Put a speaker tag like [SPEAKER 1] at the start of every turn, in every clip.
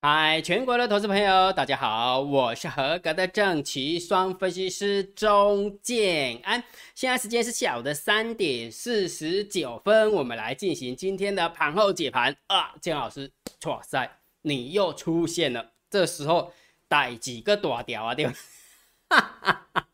[SPEAKER 1] 嗨，全国的投资朋友，大家好，我是合格的正奇双分析师钟建安。现在时间是下午的三点四十九分，我们来进行今天的盘后解盘啊。建老师，哇塞，你又出现了，这时候带几个大屌啊？对吧？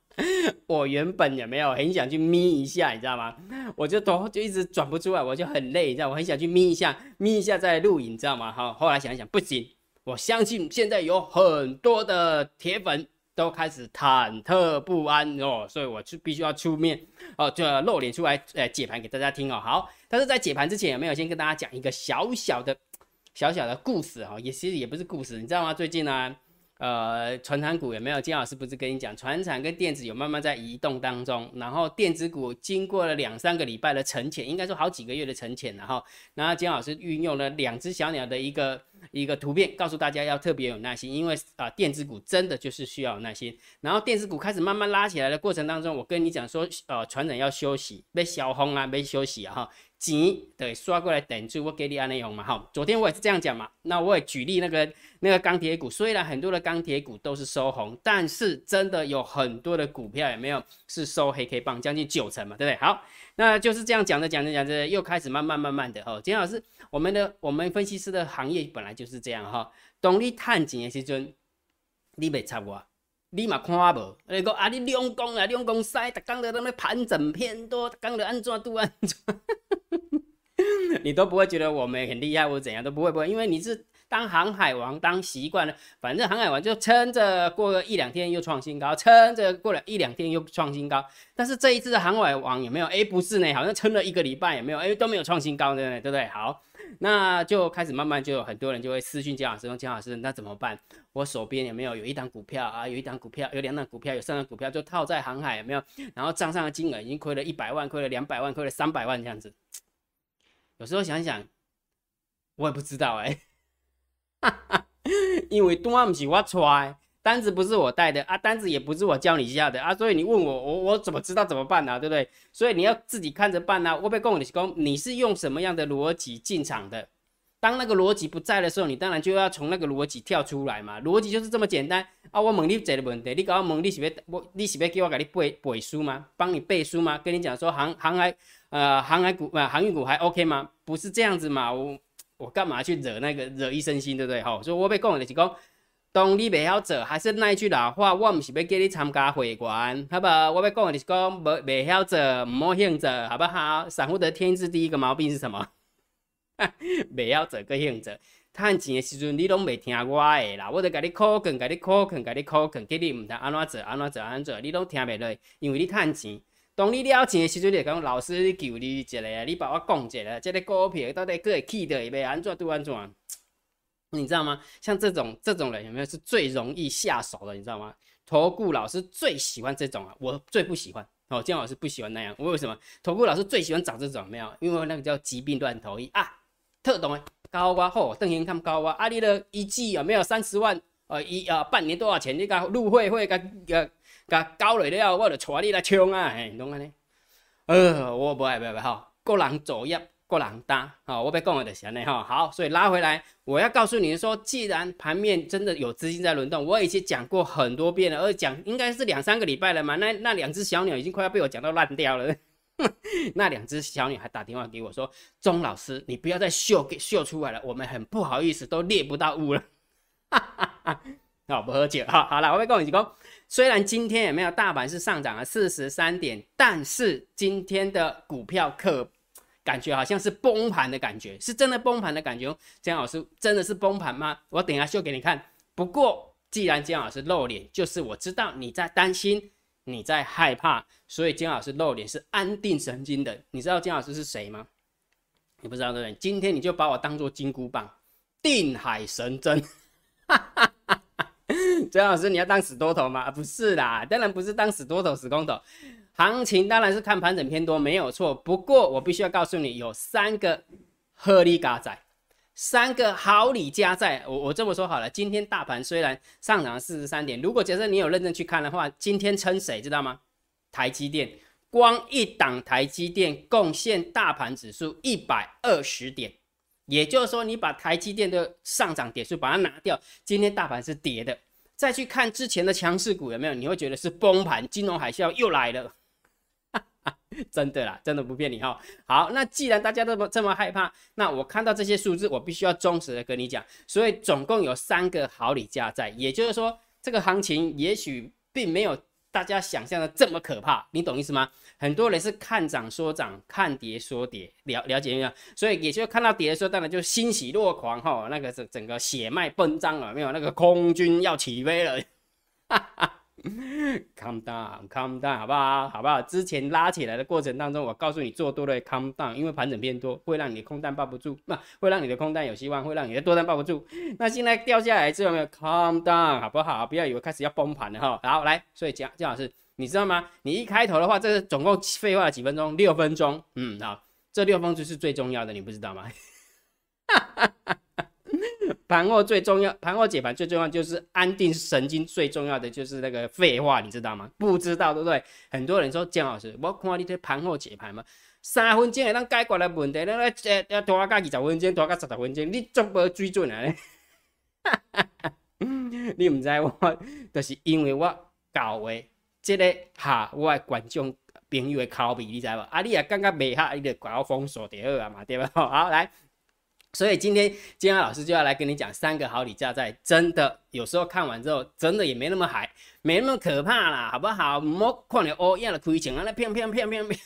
[SPEAKER 1] 我原本也没有很想去眯一下，你知道吗？我就头就一直转不出来，我就很累，你知道，我很想去眯一下，眯一下再录影，你知道吗？好，后来想一想，不行。我相信现在有很多的铁粉都开始忐忑不安哦，所以我就必须要出面哦，就要露脸出来，呃，解盘给大家听哦。好，但是在解盘之前，有没有先跟大家讲一个小小的、小小的故事哈？也其实也不是故事，你知道吗？最近呢？呃，传产股有没有？金老师不是跟你讲，传产跟电子有慢慢在移动当中，然后电子股经过了两三个礼拜的沉潜，应该说好几个月的沉潜了哈。然后金老师运用了两只小鸟的一个一个图片，告诉大家要特别有耐心，因为啊，电子股真的就是需要耐心。然后电子股开始慢慢拉起来的过程当中，我跟你讲说，呃，船长要休息，被小红啊，被休息啊哈。钱对刷过来等住，我给你安内容嘛好。昨天我也是这样讲嘛，那我也举例那个那个钢铁股，虽然很多的钢铁股都是收红，但是真的有很多的股票也没有是收黑 K 棒，将近九成嘛，对不对？好，那就是这样讲着讲着讲着，又开始慢慢慢慢的哈。金老师，我们的我们分析师的行业本来就是这样哈。当你探钱的时阵，你别插我。你嘛看无，你讲啊，你两公啊，两公塞，逐工在那盘整偏多，逐工在安怎都安怎，你都不会觉得我们很厉害或者怎样，都不会不会，因为你是当航海王当习惯了，反正航海王就撑着过个一两天又创新高，撑着过了一两天又创新高。但是这一次的航海王有没有？哎，不是呢，好像撑了一个礼拜也没有，哎，都没有创新高，对不对？不对？好。那就开始慢慢就有很多人就会私讯姜老师，问姜老师，那怎么办？我手边有没有有一档股票啊？有一档股票，有两档股票，有三档股票就套在航海有没有？然后账上的金额已经亏了一百万，亏了两百万，亏了三百万这样子。有时候想想，我也不知道哎，因为单不是我揣，单子不是我带的啊，单子也不是我教你下的啊，所以你问我，我我怎么知道怎么办呢？对不对？所以你要自己看着办呐。我被供你供，你是用什么样的逻辑进场的？当那个逻辑不在的时候，你当然就要从那个逻辑跳出来嘛。逻辑就是这么简单啊！我问你这个问题，你搞我问你是要我你是要叫我给你背背书吗？帮你背书吗？跟你讲说航航海呃航海股呃航运股还 OK 吗？不是这样子嘛！我我干嘛去惹那个惹一身心，对不对？吼，所以我被供的是讲。当你未晓做，还是那一句老话，我唔是要叫你参加会员，好不？我要讲的是讲，未未晓做，唔好兴做，好不好？散户的天资第一个毛病是什么？未晓做，个兴做，趁钱的时阵你拢未听我的啦，我得甲你考劝，甲你考劝，甲你考劝，叫你唔通安怎做，安怎做，安怎做，你拢听袂落，因为你趁钱。当你了钱的时阵，你讲老师你求你一个，你把我讲一个，这个股票到底个会起的，要安怎拄安怎？你知道吗？像这种这种人有没有是最容易下手的？你知道吗？投顾老师最喜欢这种啊，我最不喜欢哦。姜老师不喜欢那样，为什么？投顾老师最喜欢找这种没有？因为那个叫疾病乱投医啊，特懂的高啊，吼，邓先看高啊，阿里的一季有没有三十万？呃，一呃半年多少钱？你甲入会会甲甲甲高了了，我就带你来冲啊，嘿，懂安尼？呃，我不爱不爱不好，个人作业。过人大，好，我被供了的钱呢，哈，好，所以拉回来，我要告诉你说，既然盘面真的有资金在轮动，我已经讲过很多遍了，而讲应该是两三个礼拜了嘛，那那两只小鸟已经快要被我讲到烂掉了，那两只小鸟还打电话给我说，钟老师，你不要再秀给秀出来了，我们很不好意思，都猎不到物了，哈哈哈，好不喝酒，哈，好了，我被供你讲，虽然今天也没有大盘是上涨了四十三点，但是今天的股票可。感觉好像是崩盘的感觉，是真的崩盘的感觉。姜老师真的是崩盘吗？我等一下秀给你看。不过既然姜老师露脸，就是我知道你在担心，你在害怕，所以姜老师露脸是安定神经的。你知道姜老师是谁吗？你不知道对不对？今天你就把我当做金箍棒，定海神针。姜老师你要当死多头吗？不是啦，当然不是当死多头、死空头。行情当然是看盘整偏多没有错，不过我必须要告诉你，有三个合理加在，三个好理加在。我我这么说好了，今天大盘虽然上涨四十三点，如果假设你有认真去看的话，今天撑谁知道吗？台积电，光一档台积电贡献大盘指数一百二十点，也就是说，你把台积电的上涨点数把它拿掉，今天大盘是跌的。再去看之前的强势股有没有，你会觉得是崩盘，金融海啸又来了。真的啦，真的不骗你哈。好，那既然大家这么这么害怕，那我看到这些数字，我必须要忠实的跟你讲。所以总共有三个好礼价在，也就是说，这个行情也许并没有。大家想象的这么可怕，你懂意思吗？很多人是看涨说涨，看跌说跌，了了解没有？所以也就看到跌的时候，当然就欣喜若狂哈，那个整整个血脉奔张了，没有？那个空军要起飞了，哈哈。Calm down, calm down，好不好？好不好？之前拉起来的过程当中，我告诉你做多的 calm down，因为盘整偏多，会让你的空单抱不住，那会让你的空单有希望，会让你的多单抱不住。那现在掉下来之后，没有 calm down，好不好？不要以为开始要崩盘了哈。好，来，所以姜姜老师，你知道吗？你一开头的话，这个总共废话几分钟？六分钟。嗯，好，这六分钟是最重要的，你不知道吗？盘后最重要，盘后解盘最重要就是安定神经，最重要的就是那个废话，你知道吗？不知道对不对？很多人说姜老师，我看你这盘后解盘嘛，三分钟会当解决的问题，那那呃要拖到二十分钟，拖到十分钟，你足无水准啊！你唔知我，就是因为我教的这个哈，我的观众朋友的口味，你知无？啊，你也感觉未哈，你就怪我封锁掉啊嘛，对吧？好来。所以今天今天老师就要来跟你讲三个好礼价在，真的有时候看完之后，真的也没那么嗨，没那么可怕啦，好不好？莫看你哦，样的亏钱啊，那骗骗骗骗骗，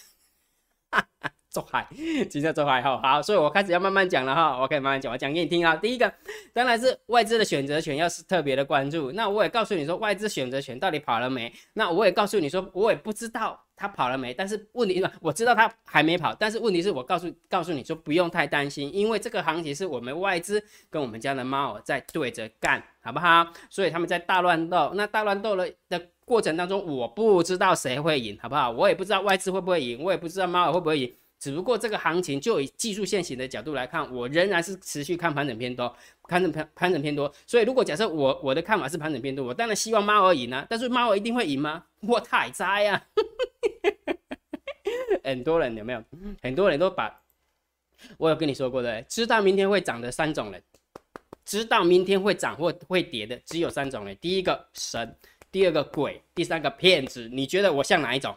[SPEAKER 1] 哈哈。做海，今天做海哈好，所以我开始要慢慢讲了哈，我可以慢慢讲，我讲给你听啊。第一个当然是外资的选择权，要是特别的关注。那我也告诉你说，外资选择权到底跑了没？那我也告诉你说，我也不知道他跑了没。但是问题是，我知道他还没跑，但是问题是我告诉告诉你说，不用太担心，因为这个行情是我们外资跟我们家的猫在对着干，好不好？所以他们在大乱斗，那大乱斗了的过程当中，我不知道谁会赢，好不好？我也不知道外资会不会赢，我也不知道猫会不会赢。只不过这个行情就以技术线型的角度来看，我仍然是持续看盘整偏多，盘整盘盘整偏多。所以如果假设我我的看法是盘整偏多，我当然希望猫儿赢啊。但是猫儿一定会赢吗？我太猜啊！很多人有没有？很多人都把，我有跟你说过的，知道明天会涨的三种人，知道明天会涨或会跌的只有三种人：第一个神，第二个鬼，第三个骗子。你觉得我像哪一种？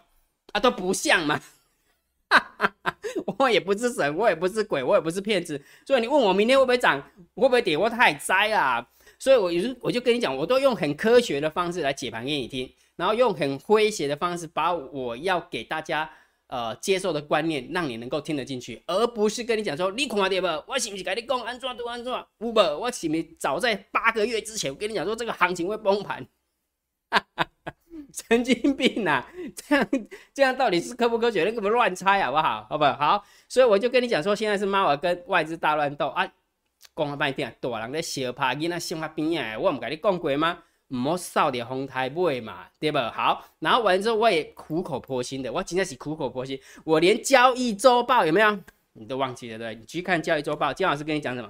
[SPEAKER 1] 啊，都不像吗？我也不是神，我也不是鬼，我也不是骗子，所以你问我明天会不会涨，会不会跌，我太栽啊！所以我有时我就跟你讲，我都用很科学的方式来解盘给你听，然后用很诙谐的方式把我要给大家呃接受的观念，让你能够听得进去，而不是跟你讲说你看跌不？我是不是跟你讲安怎都安怎？不不，我是不是早在八个月之前我跟你讲说这个行情会崩盘？神经病呐！这样这样到底是科不科学？那根本乱猜好不好？好不好？所以我就跟你讲说，现在是猫儿跟外资大乱斗啊！讲了半天，大人在小怕囡仔心那边啊！我唔跟你讲过吗？唔好扫掉红台买嘛，对不？好，然后完之后我也苦口婆心的，我真的是苦口婆心，我连交易周报有没有你都忘记了对？你去看交易周报，金老师跟你讲什么？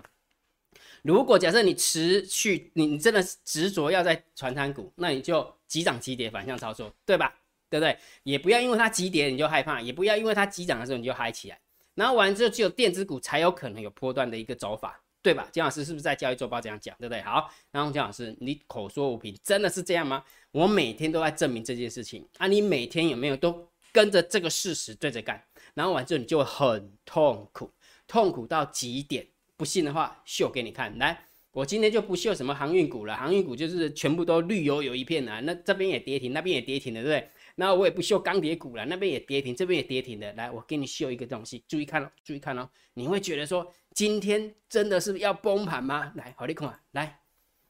[SPEAKER 1] 如果假设你持续，你你真的执着要在传产股，那你就。急涨急跌反向操作，对吧？对不对？也不要因为它急跌你就害怕，也不要因为它急涨的时候你就嗨起来。然后完之后，只有电子股才有可能有波段的一个走法，对吧？姜老师是不是在交易周报这样讲，对不对？好，然后姜老师，你口说无凭，真的是这样吗？我每天都在证明这件事情啊！你每天有没有都跟着这个事实对着干？然后完之后你就很痛苦，痛苦到极点。不信的话，秀给你看，来。我今天就不秀什么航运股了，航运股就是全部都绿油油一片啊。那这边也跌停，那边也跌停的，对不对？那我也不秀钢铁股了，那边也跌停，这边也跌停的。来，我给你秀一个东西，注意看哦，注意看哦。你会觉得说今天真的是要崩盘吗？来，好，你看，来，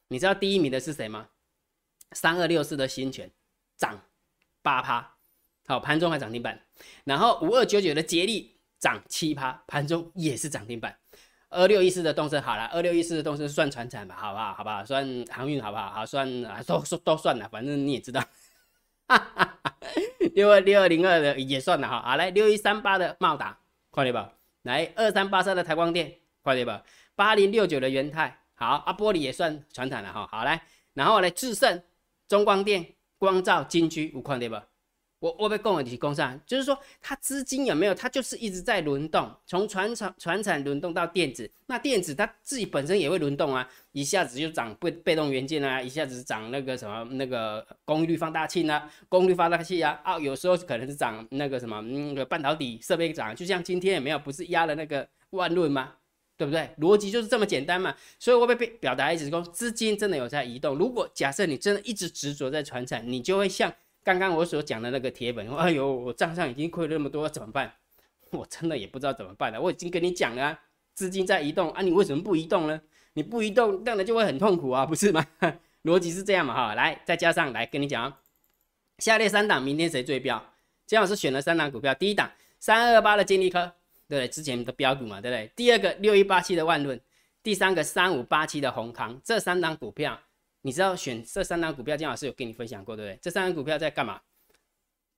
[SPEAKER 1] 你知道第一名的是谁吗？三二六四的新泉涨八趴，好，盘中还涨停板。然后五二九九的捷力涨七趴，盘中也是涨停板。二六一四的动身好了，二六一四的动身算船产吧，好不好？好不好？算航运好不好？好算啊，都都都算了，反正你也知道。六二六二零二的也算了哈，好来六一三八的茂达，快点吧。来二三八三的台光电，快点吧。八零六九的元泰，好啊，玻璃也算船产了哈，好来，然后来智胜、中光电、光照、金居，五块对吧？我我被供的提供上，就是说它资金有没有？它就是一直在轮动，从船厂船产轮动到电子，那电子它自己本身也会轮动啊，一下子就涨被被动元件啊，一下子涨那个什么那个功率放大器啊，功率放大器啊啊，有时候可能是涨那个什么那个半导体设备涨，就像今天有没有不是压了那个万润吗？对不对？逻辑就是这么简单嘛。所以我被被表达意思是说，资金真的有在移动。如果假设你真的一直执着在船产，你就会像。刚刚我所讲的那个铁粉，哎呦，我账上已经亏了那么多，怎么办？我真的也不知道怎么办了。我已经跟你讲了，资金在移动啊，你为什么不移动呢？你不移动，当然就会很痛苦啊，不是吗？逻辑是这样嘛，哈，来，再加上来跟你讲啊，下列三档明天谁最标？姜老师选了三档股票，第一档三二八的金利科，对不对？之前的标股嘛，对不对？第二个六一八七的万润，第三个三五八七的宏康，这三档股票。你知道选这三档股票，姜老师有跟你分享过，对不对？这三档股票在干嘛？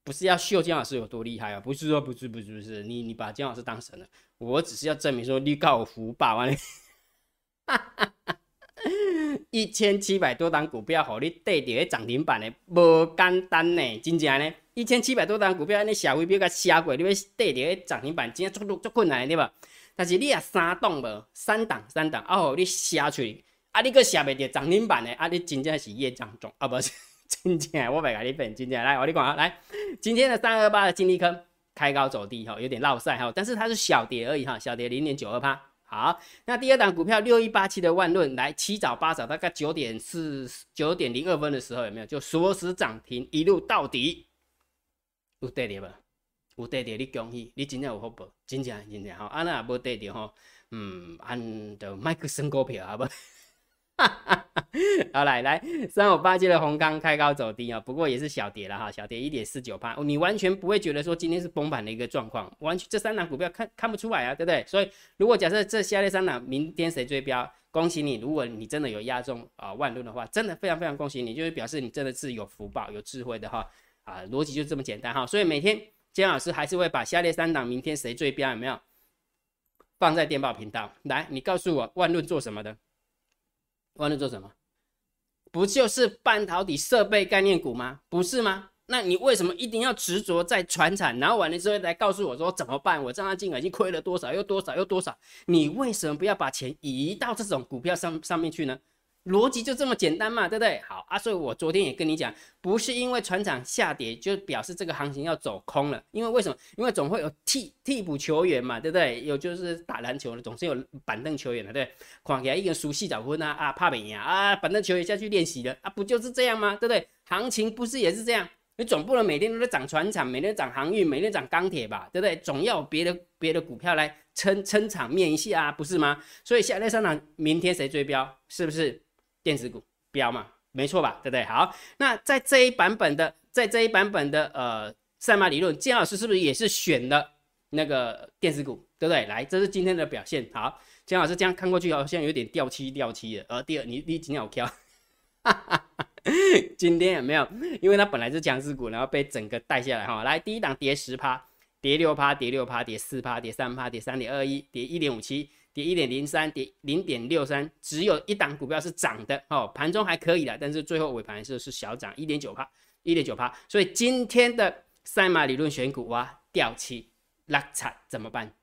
[SPEAKER 1] 不是要秀姜老师有多厉害啊？不是说不是不是不是，你你把姜老师当神了？我只是要证明说你告福把完，一千七百多档股票，好你对着涨停板的，无简单呢，真正呢，一千七百多档股票，你社会表甲写过，你要对着涨停板，真正足足困难对吧？但是你也三档无，三档三档，啊好你写出去。啊！你个下袂着涨停板的，啊！你真正是业障重啊！不是 真正，我袂甲你分真正来，我你讲啊，来，今天的三二八的金利科开高走低吼，有点落赛吼，但是它是小跌而已哈，小跌零点九二趴。好，那第二档股票六一八七的万润，来七早八早大概九点四九点零二分的时候有没有？就锁死涨停，一路到底，有跌跌无？有跌跌，你恭喜，你真正有福报，真正真正吼，啊那无跌跌吼，嗯，按着麦克升股票好不？好来来，三五八七的红钢开高走低啊，不过也是小跌了哈，小跌一点四九八，你完全不会觉得说今天是崩盘的一个状况，完全这三档股票看看不出来啊，对不对？所以如果假设这下列三档明天谁追标，恭喜你，如果你真的有压中啊万吨的话，真的非常非常恭喜你，就是表示你真的是有福报、有智慧的哈啊，逻辑就这么简单哈。所以每天姜老师还是会把下列三档明天谁追标有没有放在电报频道来，你告诉我万润做什么的？万润做什么？不就是半导体设备概念股吗？不是吗？那你为什么一定要执着在传产？然后完了之后来告诉我说怎么办？我账上金额已经亏了多少，又多少，又多少？你为什么不要把钱移到这种股票上上面去呢？逻辑就这么简单嘛，对不对？好啊，所以我昨天也跟你讲，不是因为船厂下跌就表示这个行情要走空了，因为为什么？因为总会有替替补球员嘛，对不对？有就是打篮球的，总是有板凳球员的，对不对？看起来一个熟悉早婚啊啊，怕没赢啊，板凳球员下去练习的啊，不就是这样吗？对不对？行情不是也是这样？你总不能每天都在涨船厂，每天涨航运，每天涨钢铁吧，对不对？总要有别的别的股票来撑撑场面一下啊，不是吗？所以下列三档明天谁追标？是不是？电子股标嘛，没错吧？对不对？好，那在这一版本的，在这一版本的呃赛马理论，姜老师是不是也是选了那个电子股，对不对？来，这是今天的表现。好，姜老师这样看过去好像有点掉漆掉漆的。而第二，你你今天有挑，今天有没有？因为它本来是强势股，然后被整个带下来哈。来，第一档跌十趴，跌六趴，跌六趴，跌四趴，跌三趴，跌三点二一，跌一点五七。跌一点零三，跌零点六三，只有一档股票是涨的哦，盘中还可以的，但是最后尾盘是是小涨一点九帕，一点九帕，所以今天的赛马理论选股哇，掉期拉惨怎么办？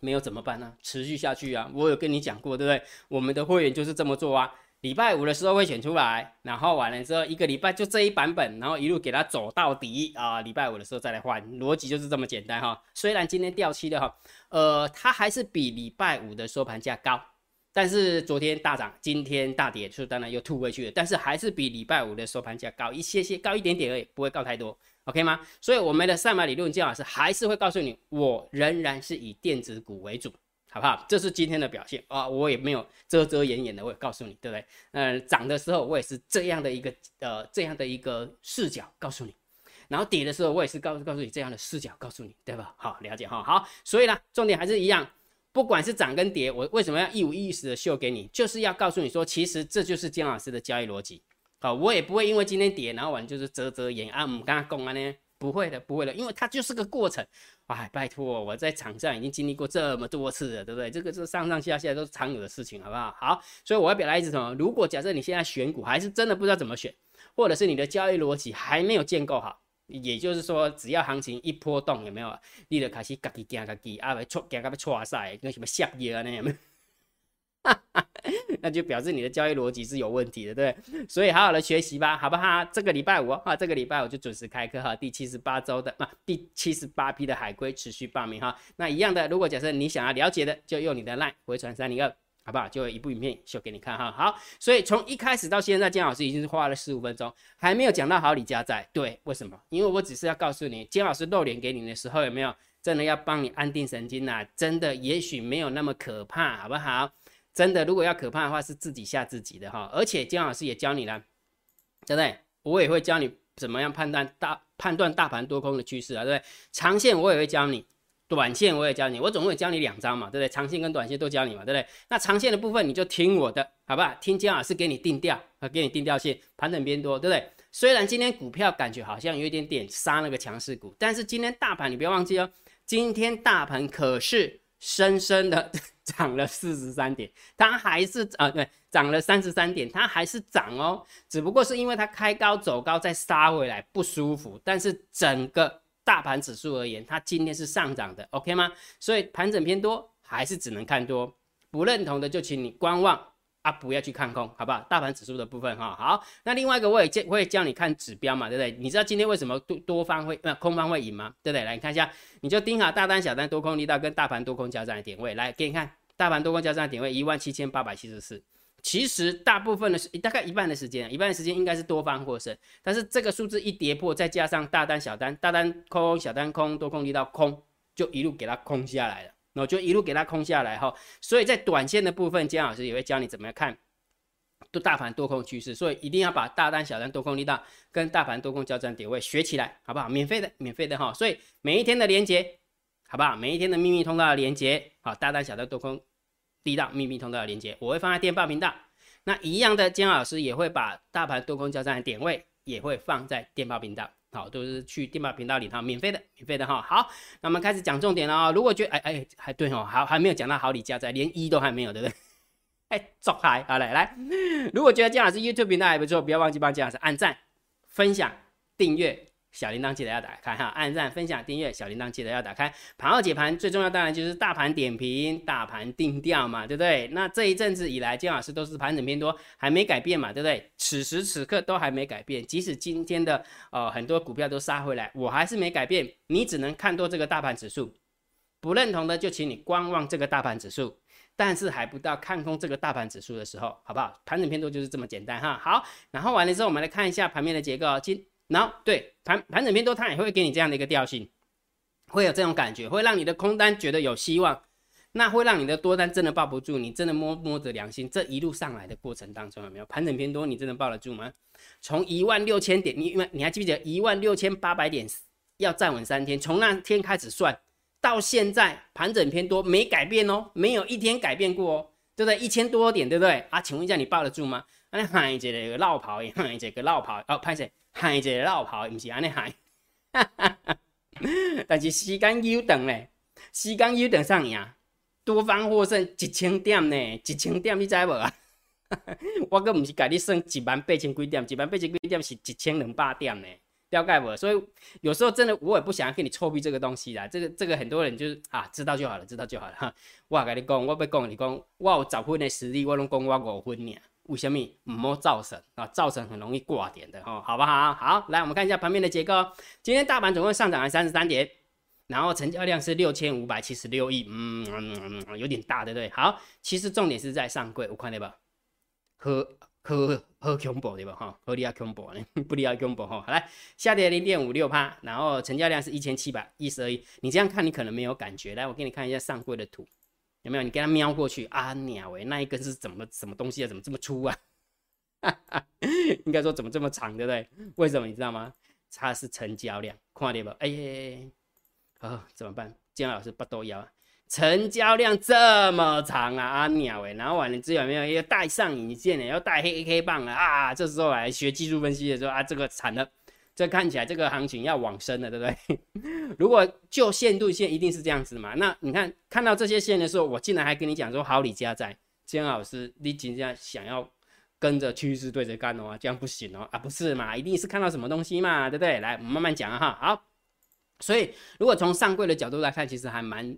[SPEAKER 1] 没有怎么办呢？持续下去啊！我有跟你讲过，对不对？我们的会员就是这么做啊。礼拜五的时候会选出来，然后完了之后一个礼拜就这一版本，然后一路给它走到底啊！礼拜五的时候再来换，逻辑就是这么简单哈。虽然今天掉期的哈，呃，它还是比礼拜五的收盘价高，但是昨天大涨，今天大跌，就当然又吐回去了，但是还是比礼拜五的收盘价高一些些，高一点点而已，不会高太多，OK 吗？所以我们的上马理论姜老师还是会告诉你，我仍然是以电子股为主。好不好？这是今天的表现啊！我也没有遮遮掩掩的，我也告诉你，对不对？嗯，涨的时候我也是这样的一个呃这样的一个视角告诉你，然后跌的时候我也是告告诉你这样的视角告诉你，对吧？好，了解哈。好，所以呢，重点还是一样，不管是涨跟跌，我为什么要一五一十的秀给你，就是要告诉你说，其实这就是姜老师的交易逻辑。好，我也不会因为今天跌，然后我就是遮遮掩啊，我们刚刚讲完呢。不会的，不会的，因为它就是个过程。哎，拜托，我在场上已经经历过这么多次了，对不对？这个是上上下下都是常有的事情，好不好？好，所以我要表达意思什么？如果假设你现在选股还是真的不知道怎么选，或者是你的交易逻辑还没有建构好，也就是说，只要行情一波动，有没有？你就开始自己惊自己，啊，会错惊到要错晒，跟什么下药呢？有没有？那就表示你的交易逻辑是有问题的，对所以好好的学习吧，好不好？这个礼拜五啊，这个礼拜五就准时开课哈。第七十八周的啊，第七十八批的海龟持续报名哈。那一样的，如果假设你想要了解的，就用你的 line 回传三零二，好不好？就一部影片秀给你看哈。好，所以从一开始到现在，姜老师已经是花了十五分钟，还没有讲到好李家在。对，为什么？因为我只是要告诉你，姜老师露脸给你的时候，有没有真的要帮你安定神经呐？真的，也许没有那么可怕，好不好？真的，如果要可怕的话，是自己吓自己的哈。而且姜老师也教你了，对不对？我也会教你怎么样判断大判断大盘多空的趋势啊，对不对？长线我也会教你，短线我也教你，我总共会教你两招嘛，对不对？长线跟短线都教你嘛，对不对？那长线的部分你就听我的，好不好？听姜老师给你定调啊，给你定调线，盘整偏多，对不对？虽然今天股票感觉好像有一点点杀那个强势股，但是今天大盘你不要忘记哦，今天大盘可是深深的。涨了四十三点，它还是啊，对，涨了三十三点，它还是涨哦，只不过是因为它开高走高再杀回来不舒服，但是整个大盘指数而言，它今天是上涨的，OK 吗？所以盘整偏多，还是只能看多，不认同的就请你观望。啊，不要去看空，好不好？大盘指数的部分哈，好。那另外一个我也教，我也教你看指标嘛，对不对？你知道今天为什么多多方会呃空方会赢吗？对不对？来你看一下，你就盯好大单、小单、多空力道跟大盘多空交战的点位，来给你看，大盘多空交战的点位一万七千八百七十四。其实大部分的时，大概一半的时间，一半的时间应该是多方获胜。但是这个数字一跌破，再加上大单、小单、大单空、小单空、多空力道空，就一路给它空下来了。那就一路给它空下来哈，所以在短线的部分，姜老师也会教你怎么样看多大盘多空趋势，所以一定要把大单、小单、多空力道跟大盘多空交战点位学起来，好不好？免费的，免费的哈。所以每一天的连接，好不好？每一天的秘密通道的连接，好，大单、小单、多空力道秘密通道的连接，我会放在电报频道。那一样的，姜老师也会把大盘多空交战的点位也会放在电报频道。好，都是去电报频道里头免费的，免费的哈。好，那我们开始讲重点了啊。如果觉得哎哎还对哦，还还没有讲到好礼加在，连一都还没有，对不对？哎，走开，好嘞来。如果觉得姜老师 YouTube 频道还不错，不要忘记帮姜老师按赞、分享、订阅。小铃铛记得要打开哈，按赞、分享、订阅，小铃铛记得要打开。盘后解盘最重要当然就是大盘点评、大盘定调嘛，对不对？那这一阵子以来，姜老师都是盘整偏多，还没改变嘛，对不对？此时此刻都还没改变，即使今天的呃很多股票都杀回来，我还是没改变。你只能看多这个大盘指数，不认同的就请你观望这个大盘指数，但是还不到看空这个大盘指数的时候，好不好？盘整偏多就是这么简单哈。好，然后完了之后，我们来看一下盘面的结构，今。然后对盘盘整偏多，它也会给你这样的一个调性，会有这种感觉，会让你的空单觉得有希望，那会让你的多单真的抱不住，你真的摸摸着良心，这一路上来的过程当中有没有盘整偏多，你真的抱得住吗？从一万六千点，你你还记不记得一万六千八百点要站稳三天，从那天开始算到现在盘整偏多没改变哦，没有一天改变过哦，对不对？一千多点，对不对？啊，请问一下你抱得住吗？安尼喊一个绕跑，喊一个绕跑，哦，拍谁？喊一个绕跑，毋是安尼喊，但是时间悠长咧，时间悠长上赢，多方获胜一千点呢，一千点你知无啊？我阁毋是甲你算一万八千几点，一万八千几点是一千两百点呢，了解无？所以有时候真的我也不想要跟你臭逼这个东西啦，这个这个很多人就是啊，知道就好了，知道就好了哈。我甲你讲，我要讲你讲，我有十分的实力，我拢讲我五分尔。为什么唔好造成啊？造成很容易挂点的哈，好不好？好，来我们看一下盘面的结构。今天大盘总共上涨了三十三点，然后成交量是六千五百七十六亿，嗯嗯嗯，有点大，对不对？好，其实重点是在上柜，我看对吧？和和和恐怖对吧？哈，和利亚恐怖？不利亚恐怖 哈。好来，下跌零点五六趴，然后成交量是一千七百一十二亿。你这样看，你可能没有感觉。来，我给你看一下上柜的图。有没有？你给他瞄过去啊？鸟喂，那一根是怎么什么东西啊？怎么这么粗啊？应该说怎么这么长，对不对？为什么你知道吗？它是成交量，看到不？哎，啊，怎么办？姜老师不都要啊？成交量这么长啊？啊鸟喂，然后完了之后有没有要带上引线的，要带黑黑棒啊？啊，这时候来学技术分析的时候啊，这个惨了。这看起来这个行情要往生了，对不对？如果就线对线，一定是这样子嘛？那你看看到这些线的时候，我竟然还跟你讲说好，李家在姜老师，你今天想要跟着趋势对着干哦，这样不行哦啊，不是嘛，一定是看到什么东西嘛，对不对？来，我们慢慢讲哈。好，所以如果从上柜的角度来看，其实还蛮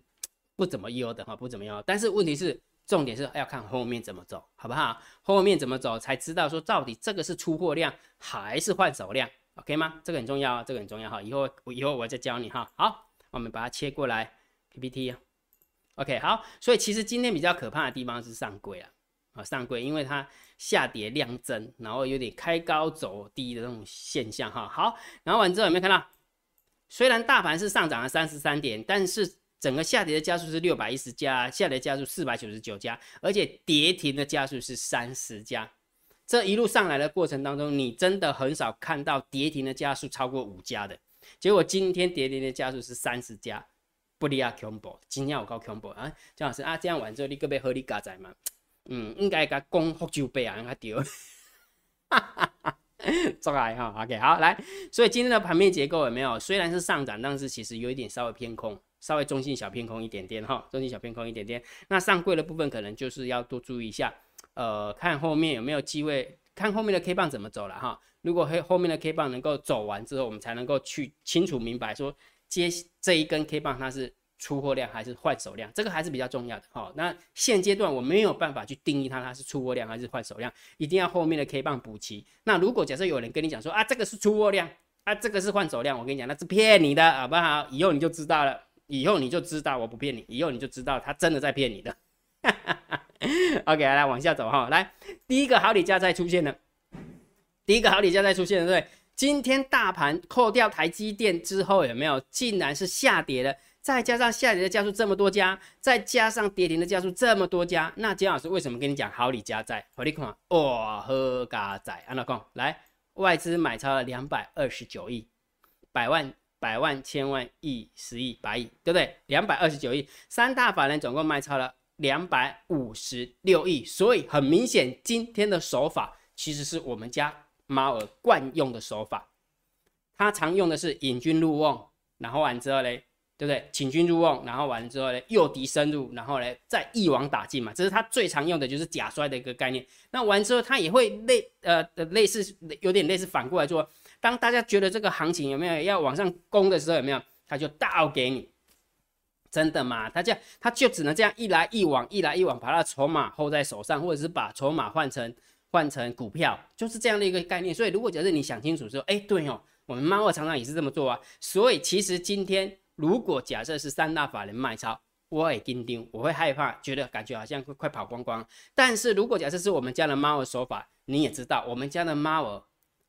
[SPEAKER 1] 不怎么优的哈，不怎么优。但是问题是，重点是要看后面怎么走，好不好？后面怎么走才知道说到底这个是出货量还是换手量，OK 吗？这个很重要，这个很重要哈。以后我以后我再教你哈。好，我们把它切过来 PPT 啊。OK，好，所以其实今天比较可怕的地方是上柜啊，啊上柜，因为它下跌量增，然后有点开高走低的那种现象哈。好，然后完之后有没有看到？虽然大盘是上涨了三十三点，但是整个下跌的加速是六百一十家，下跌加速四百九十九家，而且跌停的加速是三十家。这一路上来的过程当中，你真的很少看到跌停的家数超过五家的，结果今天跌停的家数是三十家。不利啊，combo，今天我搞 combo 啊，姜老师啊，这样玩之后你可不可以合理加载嘛？嗯，应该甲讲福州杯啊，应该丢，哈哈哈，再来哈，OK，好来，所以今天的盘面结构有没有？虽然是上涨，但是其实有一点稍微偏空，稍微中性小偏空一点点哈，中性小偏空一点点。那上柜的部分可能就是要多注意一下，呃，看后面有没有机会，看后面的 K 棒怎么走了哈。如果后后面的 K 棒能够走完之后，我们才能够去清楚明白说。接这一根 K 棒，它是出货量还是换手量？这个还是比较重要的哈。那现阶段我没有办法去定义它，它是出货量还是换手量，一定要后面的 K 棒补齐。那如果假设有人跟你讲说啊，这个是出货量，啊，这个是换手量，我跟你讲，那是骗你的，好不好？以后你就知道了，以后你就知道我不骗你，以后你就知道他真的在骗你的。OK，来往下走哈，来第一个好礼价再出现了，第一个好礼价再出现了，对。今天大盘扣掉台积电之后，有没有竟然是下跌的？再加上下跌的家数这么多家，再加上跌停的家数这么多家，那姜老师为什么跟你讲好礼加在？我你看，哇呵嘎仔，安老公来，外资买超了两百二十九亿，百万、百万、千万、亿、十亿、百亿，对不对？两百二十九亿，三大法人总共卖超了两百五十六亿，所以很明显，今天的手法其实是我们家。猫儿惯用的手法，他常用的是引军入瓮，然后完之后嘞，对不对？请军入瓮，然后完之后嘞，诱敌深入，然后嘞再一网打尽嘛，这是他最常用的就是假摔的一个概念。那完之后，他也会类呃的类似有点类似反过来做，当大家觉得这个行情有没有要往上攻的时候，有没有他就倒给你，真的吗？他这样他就只能这样一来一往，一来一往，把他筹码 hold 在手上，或者是把筹码换成。换成股票就是这样的一个概念，所以如果假设你想清楚说，哎，对哦，我们猫二常常也是这么做啊。所以其实今天如果假设是三大法人卖超，我也盯盯，我会害怕，觉得感觉好像快快跑光光。但是如果假设是我们家的猫儿手法，你也知道，我们家的猫儿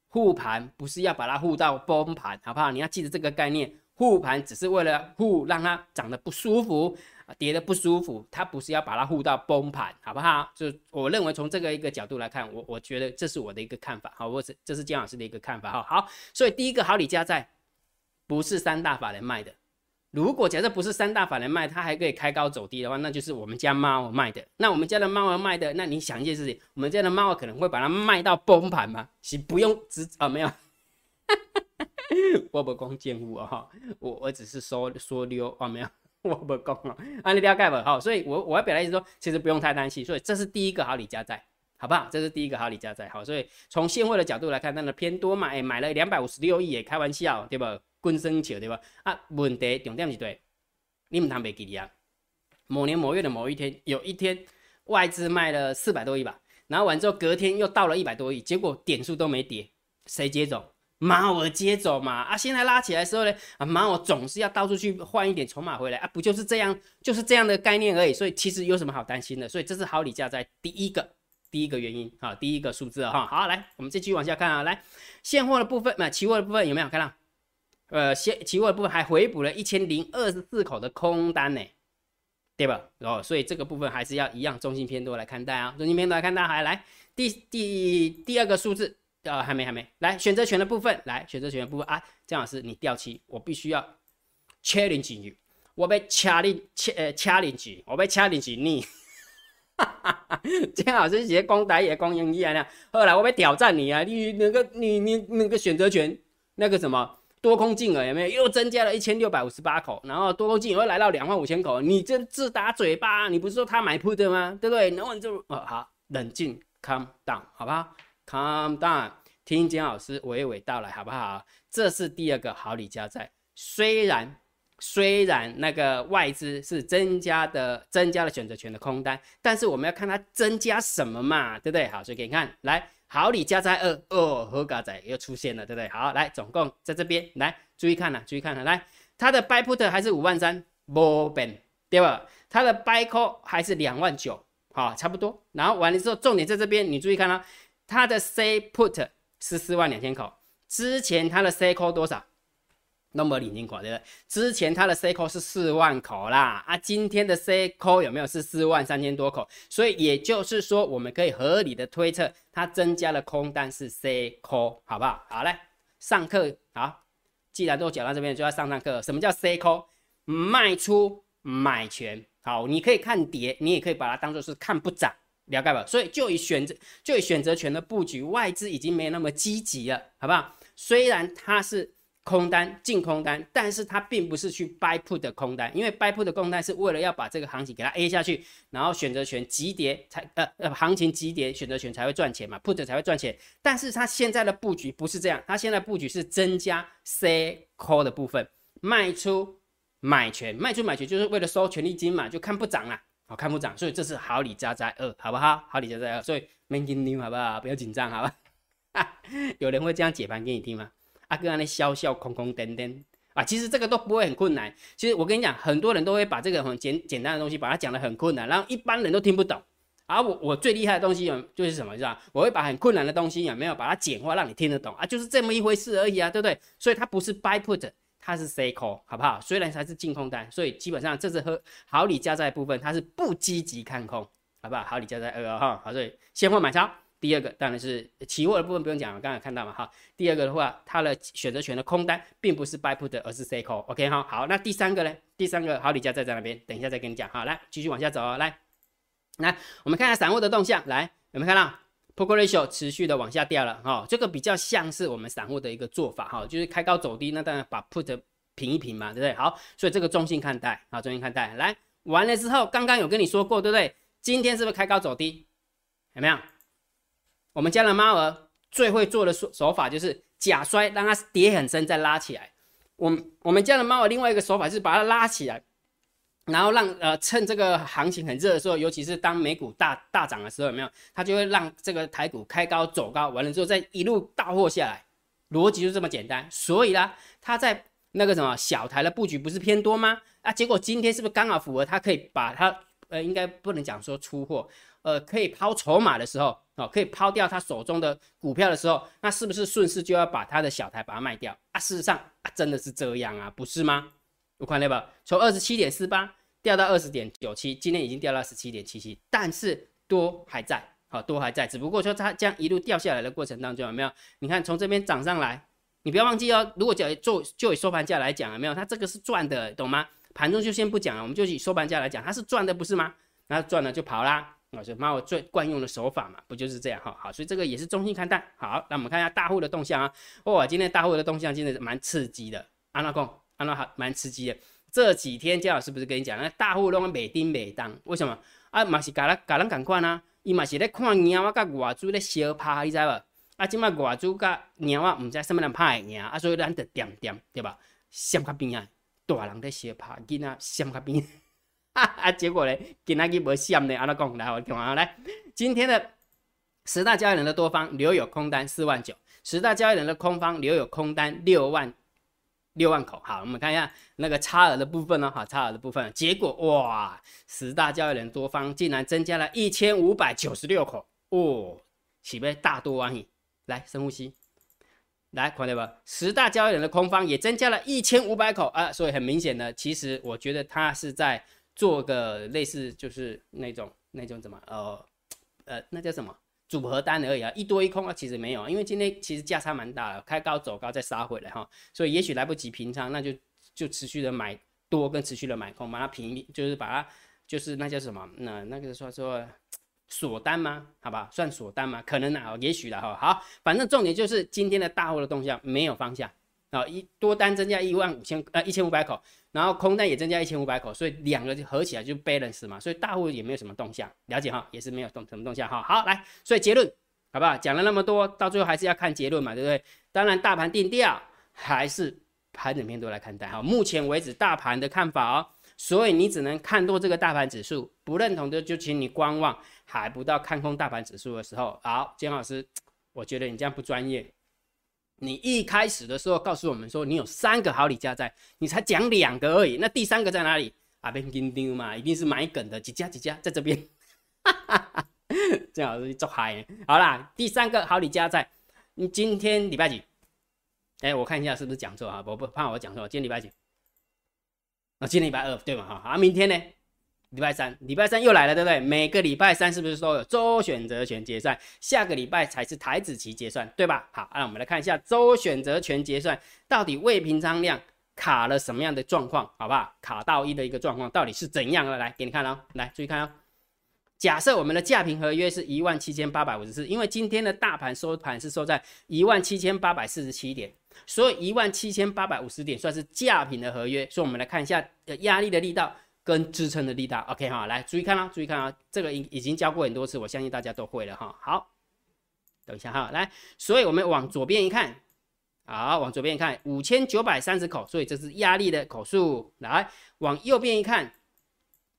[SPEAKER 1] 护盘不是要把它护到崩盘，好不好？你要记得这个概念，护盘只是为了护让它长得不舒服。跌得不舒服，它不是要把它护到崩盘，好不好？就我认为从这个一个角度来看，我我觉得这是我的一个看法，好，我是这是姜老师的一个看法，哈，好，所以第一个好礼加在不是三大法人卖的，如果假设不是三大法人卖，它还可以开高走低的话，那就是我们家猫卖的，那我们家的猫儿卖的，那你想一件事情，我们家的猫可能会把它卖到崩盘吗？是不用直啊，没有，我不光见物啊，哈，我我只是说说溜啊，没有。我不讲了，啊，你了解不？好，所以我我要表达意思说，其实不用太担心，所以这是第一个好礼加在，好不好？这是第一个好礼加在，好，所以从现货的角度来看，那偏多嘛，哎，买了两百五十六亿，也开玩笑，对吧？滚生球，对吧？啊，问题重点是对，你们谈没记哩啊？某年某月的某一天，有一天外资卖了四百多亿吧，然后完之后隔天又到了一百多亿，结果点数都没跌，谁接走？猫儿接走嘛啊，现在拉起来的时候呢啊，马我总是要到处去换一点筹码回来啊，不就是这样，就是这样的概念而已。所以其实有什么好担心的？所以这是好礼价在第一个第一个原因啊，第一个数字哈。好，来我们继续往下看啊，来现货的部分，那期货的部分有没有看到？呃，现期货的部分还回补了一千零二十四口的空单呢，对吧？哦，所以这个部分还是要一样中性偏多来看待啊，中性偏多来看待。还来第第第二个数字。呃，还没，还没来选择权的部分，来选择权的部分啊，姜老师你掉期，我必须要 challenge 你，我被 challenge 呃 challenge，我被 challenge 你，哈哈哈，姜老师写光打也光英一样，后来我被挑战你啊，你那个你你那个选择权那个什么多空净额有没有又增加了一千六百五十八口，然后多空净额来到两万五千口，你这自打嘴巴，你不是说他买铺的吗？对不对？然后你就呃好冷静。calm down，好不好？calm down，听金老师娓娓道来，好不好？这是第二个好礼加在，虽然虽然那个外资是增加的，增加了选择权的空单，但是我们要看它增加什么嘛，对不对？好，所以给你看，来好礼加在二哦，合嘎仔又出现了，对不对？好，来总共在这边来注意看了，注意看了，来它的 buy put 还是五万三，不变，对吧？它的 buy call 还是两万九，好，差不多。然后完了之后，重点在这边，你注意看啊，它的 C put 是四万两千口。之前它的 C 口多少？那么领进口对不对？之前它的 C 口是四万口啦，啊，今天的 C 口有没有是四万三千多口？所以也就是说，我们可以合理的推测，它增加了空单是 C 口，好不好？好嘞，上课好，既然都讲到这边，就要上上课。什么叫 C 口？卖出买权，好，你可以看跌，你也可以把它当做是看不涨。了解吧？所以就以选择就以选择权的布局，外资已经没有那么积极了，好不好？虽然它是空单净空单，但是它并不是去 buy put 的空单，因为 buy put 的空单是为了要把这个行情给它 A 下去，然后选择权急跌才呃呃行情急跌，选择权才会赚钱嘛，put 才会赚钱。但是它现在的布局不是这样，它现在布局是增加 C call 的部分，卖出买权，卖出买权就是为了收权利金嘛，就看不涨了。好看不涨，所以这是好礼加在二，好不好？好礼加在二，所以没紧张，好不好？不要紧张，好吧？有人会这样解盘给你听吗？阿哥那笑笑空空等等啊，其实这个都不会很困难。其实我跟你讲，很多人都会把这个很简简单的东西，把它讲的很困难，然后一般人都听不懂。而我我最厉害的东西有就是什么，是吧？我会把很困难的东西有没有把它简化，让你听得懂啊？就是这么一回事而已啊，对不对？所以它不是 buy put。它是 C call 好不好？虽然它是净空单，所以基本上这是和好礼加在部分，它是不积极看空，好不好？好礼加在二哈，好，所以现货买超。第二个当然是期货的部分不用讲了，刚才看到嘛哈。第二个的话，它的选择权的空单并不是 buy put，而是 C call。OK 哈，好，那第三个呢？第三个好礼加在在那边，等一下再跟你讲。好，来继续往下走哦，来，来我们看一下散户的动向，来有没有看到？p o k ratio 持续的往下掉了哈，这个比较像是我们散户的一个做法哈，就是开高走低，那当然把 put 平一平嘛，对不对？好，所以这个中性看待啊，中性看待。来完了之后，刚刚有跟你说过，对不对？今天是不是开高走低？有没有？我们家的猫儿最会做的手手法就是假摔，让它跌很深再拉起来。我我们家的猫儿另外一个手法是把它拉起来。然后让呃趁这个行情很热的时候，尤其是当美股大大涨的时候，有没有？它就会让这个台股开高走高，完了之后再一路大货下来，逻辑就这么简单。所以啦，它在那个什么小台的布局不是偏多吗？啊，结果今天是不是刚好符合它可以把它呃，应该不能讲说出货，呃，可以抛筹码的时候哦，可以抛掉他手中的股票的时候，那是不是顺势就要把他的小台把它卖掉啊？事实上啊，真的是这样啊，不是吗？有看到吧？从二十七点四八。掉到二十点九七，今天已经掉到十七点七七，但是多还在，好多还在，只不过说它这样一路掉下来的过程当中有没有？你看从这边涨上来，你不要忘记哦。如果讲做就以收盘价来讲有没有？它这个是赚的，懂吗？盘中就先不讲了，我们就以收盘价来讲，它是赚的，不是吗？那赚了就跑啦，我说妈，我最惯用的手法嘛，不就是这样哈？好，所以这个也是中性看待。好，那我们看一下大户的动向啊。哇，今天大户的动向真的是蛮刺激的，安娜贡，安娜好，蛮刺激的。这几天姜老师不是跟你讲，那大户拢每丁每当，为什么啊？嘛是甲咱甲咱共款啊，伊嘛是咧看猫啊，甲外资咧相拍，你知无？啊，即摆外资甲猫啊，毋知什么人拍的赢啊，所以咱得点点，对吧？闪较边啊，大人咧相拍，囡仔闪较边，啊，结果咧，今仔日无闪咧，安怎讲？来，我听啊，来，今天的十大交易人的多方留有空单四万九，十大交易人的空方留有空单六万。六万口，好，我们看一下那个差额的部分呢，好，差额的部分，结果哇，十大交易人多方竟然增加了一千五百九十六口，哦，岂不大多啊？来深呼吸，来看到吧？十大交易人的空方也增加了一千五百口啊，所以很明显的，其实我觉得他是在做个类似，就是那种那种怎么，呃呃，那叫什么？组合单而已啊，一多一空啊，其实没有，因为今天其实价差蛮大的，开高走高再杀回来哈，所以也许来不及平仓，那就就持续的买多跟持续的买空，把它平，就是把它就是那叫什么，那那个说说锁单吗？好吧，算锁单吗？可能啊，也许的哈。好，反正重点就是今天的大货的动向没有方向，啊，一多单增加一万五千呃一千五百口，然后空单也增加一千五百口，所以两个合起来就 balance 嘛，所以大户也没有什么动向，了解哈，也是没有动什么动向哈。好，来，所以结论好不好？讲了那么多，到最后还是要看结论嘛，对不对？当然，大盘定调还是盘整偏多来看待哈。目前为止大盘的看法哦，所以你只能看多这个大盘指数，不认同的就请你观望，还不到看空大盘指数的时候。好，金老师，我觉得你这样不专业。你一开始的时候告诉我们说你有三个好礼加在，你才讲两个而已，那第三个在哪里？啊，边钉钉嘛，一定是买梗的几家几家在这边，哈哈哈，这样子做嗨。好啦，第三个好礼加在，你今天礼拜几？哎，我看一下是不是讲错啊？我不怕我讲错，今天礼拜几？啊，今天礼拜二对吗？哈，啊，明天呢？礼拜三，礼拜三又来了，对不对？每个礼拜三是不是都有周选择权结算？下个礼拜才是台子期结算，对吧？好，那我们来看一下周选择权结算到底未平仓量卡了什么样的状况，好不好？卡到一的一个状况到底是怎样的？来给你看哦，来注意看哦。假设我们的价平合约是一万七千八百五十四，因为今天的大盘收盘是收在一万七千八百四十七点，所以一万七千八百五十点算是价平的合约。所以我们来看一下压力的力道。跟支撑的力道，OK 哈，来注意看啊，注意看啊，这个已已经教过很多次，我相信大家都会了哈。好，等一下哈，来，所以我们往左边一看，好，往左边一看，五千九百三十口，所以这是压力的口数。来，往右边一看，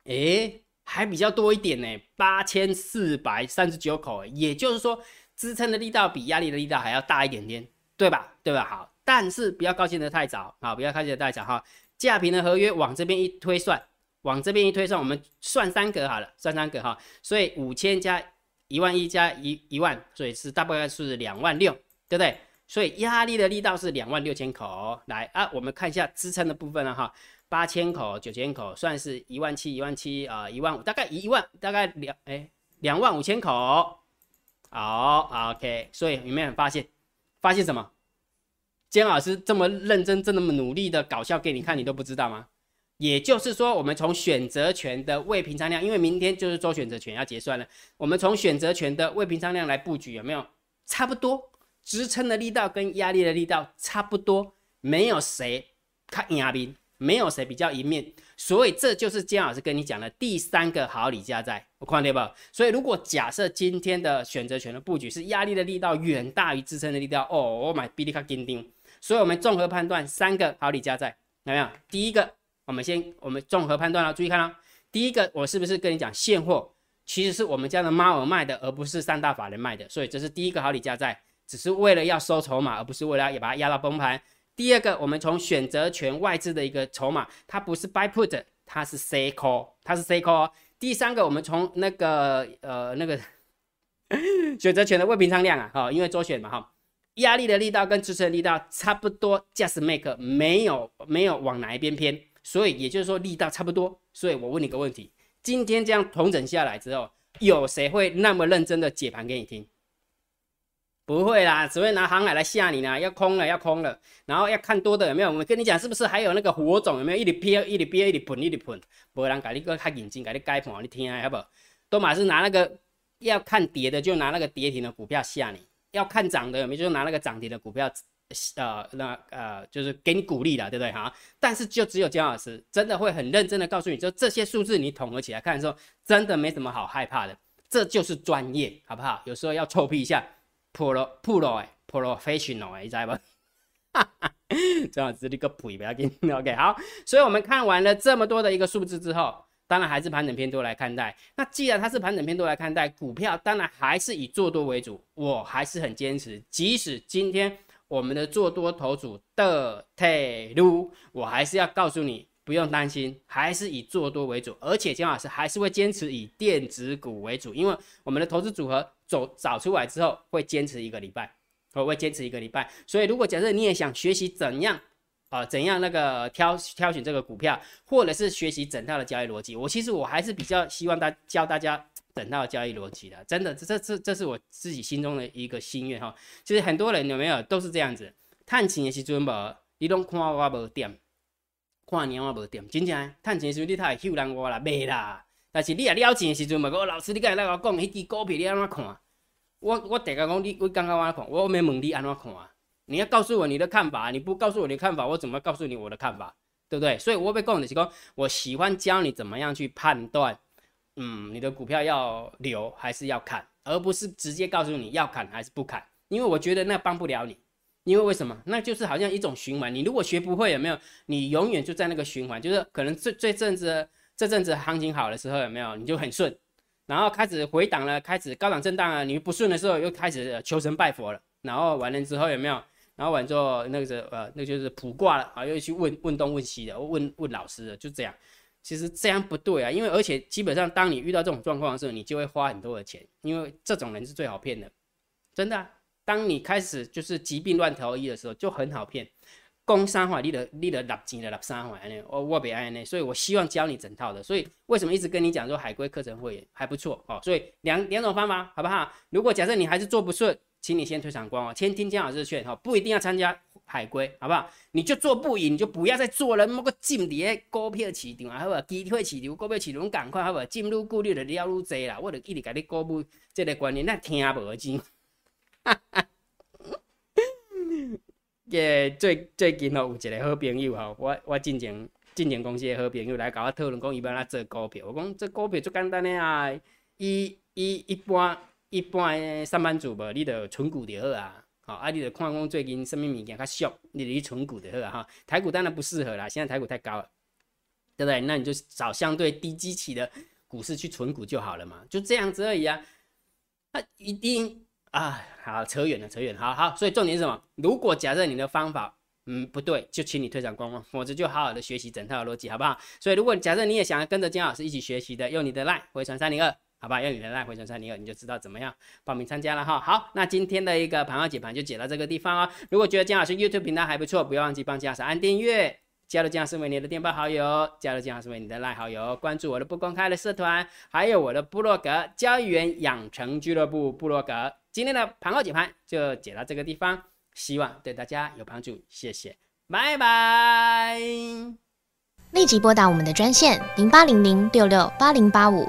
[SPEAKER 1] 诶，还比较多一点呢，八千四百三十九口，也就是说支撑的力道比压力的力道还要大一点点，对吧？对吧？好，但是不要高兴的太早啊，不要高兴的太早哈。价平的合约往这边一推算。往这边一推算，我们算三格好了，算三格哈，所以五千加一万一加一一万，所以是大概是两万六，对不对？所以压力的力道是两万六千口，来啊，我们看一下支撑的部分了哈，八千口、九千口，算是一万七、一万七啊，一万五，大概一万，大概两哎两万五千口，好，OK，所以有没有发现？发现什么？姜老师这么认真、这么努力的搞笑给你看，你都不知道吗？也就是说，我们从选择权的未平仓量，因为明天就是周选择权要结算了，我们从选择权的未平仓量来布局，有没有差不多？支撑的力道跟压力的力道差不多，没有谁看压兵，没有谁比较一面，所以这就是姜老师跟你讲的第三个好礼加在，我看对不？所以如果假设今天的选择权的布局是压力的力道远大于支撑的力道，哦，我买比利卡紧盯，所以我们综合判断三个好礼加在，有没有？第一个。我们先，我们综合判断了，注意看啊。第一个，我是不是跟你讲现货其实是我们家的猫儿卖的，而不是三大法人卖的，所以这是第一个好礼加在，只是为了要收筹码，而不是为了要把它压到崩盘。第二个，我们从选择权外资的一个筹码，它不是 buy put，它是 say call，它是 say call。第三个，我们从那个呃那个 选择权的未平仓量啊，哈，因为周选嘛，哈，压力的力道跟支撑力道差不多，just make 没有没有往哪一边偏。所以也就是说力道差不多，所以我问你个问题：今天这样同整下来之后，有谁会那么认真的解盘给你听？不会啦，只会拿航海来吓你呢。要空了，要空了，然后要看多的有没有？我跟你讲，是不是还有那个火种有没有？一直憋，一直憋，一直喷，一直喷，没人给你个开眼睛，给你解盘，你听啊，好不？都马是拿那个要看跌的，就拿那个跌停的股票吓你；要看涨的有没有？就拿那个涨停的股票。呃，那呃，就是给你鼓励了，对不对哈？但是就只有姜老师真的会很认真的告诉你，就这些数字你统合起来看的时候，真的没什么好害怕的，这就是专业，好不好？有时候要臭屁一下，pro pro 哎，professional 哎，你知道不？哈哈，姜老师你个屁不要紧，OK 好。所以我们看完了这么多的一个数字之后，当然还是盘整偏多来看待。那既然它是盘整偏多来看待，股票当然还是以做多为主，我还是很坚持，即使今天。我们的做多头组的退路，我还是要告诉你，不用担心，还是以做多为主，而且姜老师还是会坚持以电子股为主，因为我们的投资组合走找出来之后，会坚持一个礼拜，我会坚持一个礼拜。所以，如果假设你也想学习怎样啊，怎样那个挑挑选这个股票，或者是学习整套的交易逻辑，我其实我还是比较希望大教大家。等到交易逻辑的，真的，这这这这是我自己心中的一个心愿哈。其实很多人有没有都是这样子，探钱的时阵无，你拢看我无点，看年我无点，真正探钱的时阵你太会人我啦，袂啦。但是你也了钱的时阵嘛，我老师你刚才来我讲，迄支股票你安怎看？我我大家讲你，我刚刚我看，我免问你安怎看？你要告诉我你的看法，你不告诉我你的看法，我怎么告诉你我的看法？对不对？所以我被讲的是讲，我喜欢教你怎么样去判断，嗯，你的股票要留还是要砍，而不是直接告诉你要砍还是不砍，因为我觉得那帮不了你。因为为什么？那就是好像一种循环。你如果学不会，有没有？你永远就在那个循环，就是可能这这阵子这阵子行情好的时候，有没有？你就很顺，然后开始回档了，开始高档震荡了，你不顺的时候又开始求神拜佛了，然后完了之后有没有？然后完之后那个是呃，那就是卜卦了啊，又去问问东问西的，问问老师的，就这样。其实这样不对啊，因为而且基本上当你遇到这种状况的时候，你就会花很多的钱，因为这种人是最好骗的，真的。当你开始就是疾病乱投医的时候，就很好骗。攻三环，你的你的立钱的立三环呢？我我别爱呢，所以我希望教你整套的。所以为什么一直跟你讲说海龟课程会员还不错哦？所以两两种方法好不好？如果假设你还是做不顺，请你先退场光哦，先听江老师的劝哈，不一定要参加海归，好不好？你就做不赢，你就不要再做了。那个进伫股票市场啊，好不？机会市场、股票市场赶快好不？进入顾虑的了愈多啦，我就一直甲你购物这个观念，那听无钱。耶，最最近吼有一个好朋友吼，我我进前进前公司的好朋友来甲我讨论讲，伊要哪做股票。我讲这股票最简单的啊，伊伊一般一般的上班族无，你著存股就好啊。好，啊，你的矿工最近什么物件较俗，你著去存股就好啊。哈，台股当然不适合啦，现在台股太高了，对不对？那你就找相对低基期的股市去存股就好了嘛，就这样子而已啊。那一定。啊，好扯远了，扯远了，好好，所以重点是什么？如果假设你的方法，嗯，不对，就请你退场观望，否则就好好的学习整套逻辑，好不好？所以如果假设你也想要跟着金老师一起学习的，用你的 line 回传三零二，好吧？用你的 line 回传三零二，你就知道怎么样报名参加了哈。好，那今天的一个盘号解盘就解到这个地方哦。如果觉得姜老师 YouTube 频道还不错，不要忘记帮姜老师按订阅。加入姜老师为你的电报好友，加入姜老师为你的赖好友，关注我的不公开的社团，还有我的部落格交易员养成俱乐部部落格。今天的盘后解盘就解到这个地方，希望对大家有帮助，谢谢，拜拜。
[SPEAKER 2] 立即拨打我们的专线零八零零六六八零八五